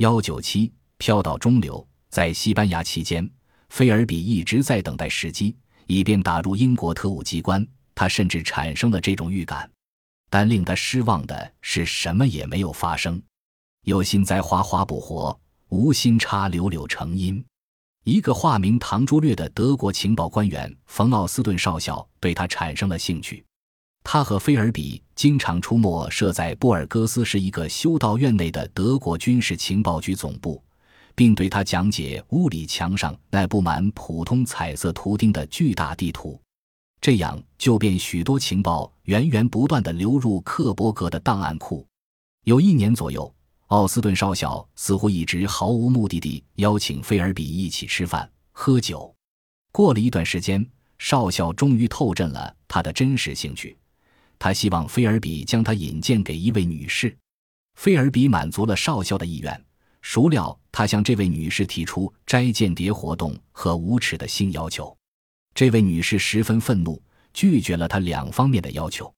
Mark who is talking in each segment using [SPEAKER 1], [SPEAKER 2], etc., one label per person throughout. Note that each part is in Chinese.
[SPEAKER 1] 幺九七飘到中流，在西班牙期间，菲尔比一直在等待时机，以便打入英国特务机关。他甚至产生了这种预感，但令他失望的是，什么也没有发生。有心栽花花不活，无心插柳柳成荫。一个化名唐朱略的德国情报官员冯奥斯顿少校对他产生了兴趣。他和菲尔比经常出没设在布尔戈斯市一个修道院内的德国军事情报局总部，并对他讲解屋里墙上那布满普通彩色图钉的巨大地图。这样就便许多情报源源不断地流入克伯格的档案库。有一年左右，奥斯顿少校似乎一直毫无目的地邀请菲尔比一起吃饭喝酒。过了一段时间，少校终于透震了他的真实兴趣。他希望菲尔比将他引荐给一位女士。菲尔比满足了少校的意愿，孰料他向这位女士提出摘间谍活动和无耻的性要求。这位女士十分愤怒，拒绝了他两方面的要求。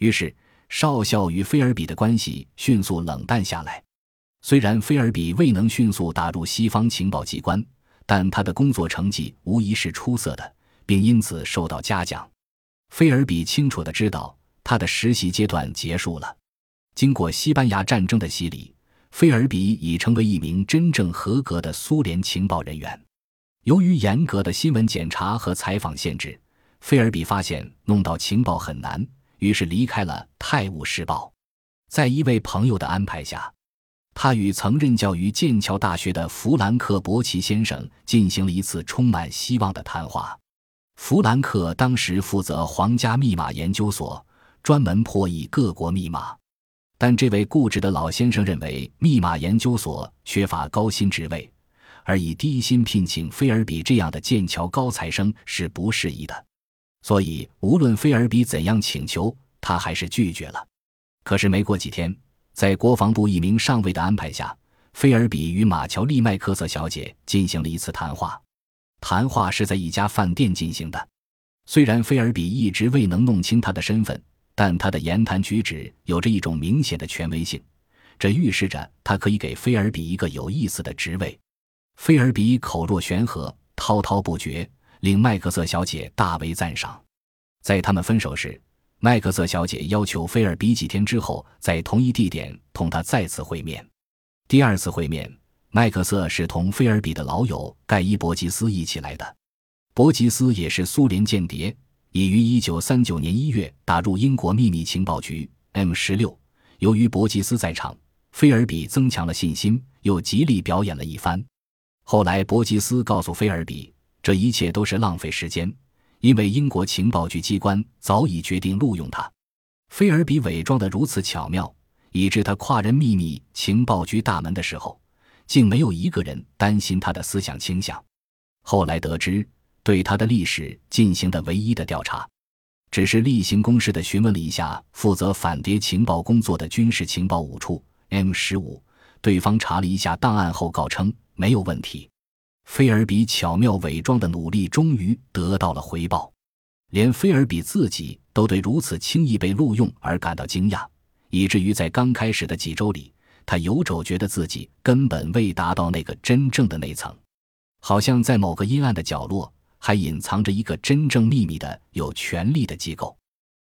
[SPEAKER 1] 于是，少校与菲尔比的关系迅速冷淡下来。虽然菲尔比未能迅速打入西方情报机关，但他的工作成绩无疑是出色的，并因此受到嘉奖。菲尔比清楚地知道，他的实习阶段结束了。经过西班牙战争的洗礼，菲尔比已成为一名真正合格的苏联情报人员。由于严格的新闻检查和采访限制，菲尔比发现弄到情报很难，于是离开了《泰晤士报》。在一位朋友的安排下，他与曾任教于剑桥大学的弗兰克·伯奇先生进行了一次充满希望的谈话。弗兰克当时负责皇家密码研究所，专门破译各国密码，但这位固执的老先生认为密码研究所缺乏高薪职位。而以低薪聘请菲尔比这样的剑桥高材生是不适宜的，所以无论菲尔比怎样请求，他还是拒绝了。可是没过几天，在国防部一名上尉的安排下，菲尔比与马乔丽麦克瑟小姐进行了一次谈话。谈话是在一家饭店进行的。虽然菲尔比一直未能弄清他的身份，但他的言谈举止有着一种明显的权威性，这预示着他可以给菲尔比一个有意思的职位。菲尔比口若悬河，滔滔不绝，令麦克瑟小姐大为赞赏。在他们分手时，麦克瑟小姐要求菲尔比几天之后在同一地点同他再次会面。第二次会面，麦克瑟是同菲尔比的老友盖伊·伯吉斯一起来的。伯吉斯也是苏联间谍，已于1939年1月打入英国秘密情报局 M 十六。由于伯吉斯在场，菲尔比增强了信心，又极力表演了一番。后来，伯吉斯告诉菲尔比，这一切都是浪费时间，因为英国情报局机关早已决定录用他。菲尔比伪装得如此巧妙，以致他跨人秘密情报局大门的时候，竟没有一个人担心他的思想倾向。后来得知，对他的历史进行的唯一的调查，只是例行公事的询问了一下负责反谍情报工作的军事情报五处 M 十五，对方查了一下档案后告称。没有问题，菲尔比巧妙伪装的努力终于得到了回报，连菲尔比自己都对如此轻易被录用而感到惊讶，以至于在刚开始的几周里，他有种觉得自己根本未达到那个真正的那层，好像在某个阴暗的角落还隐藏着一个真正秘密的、有权力的机构。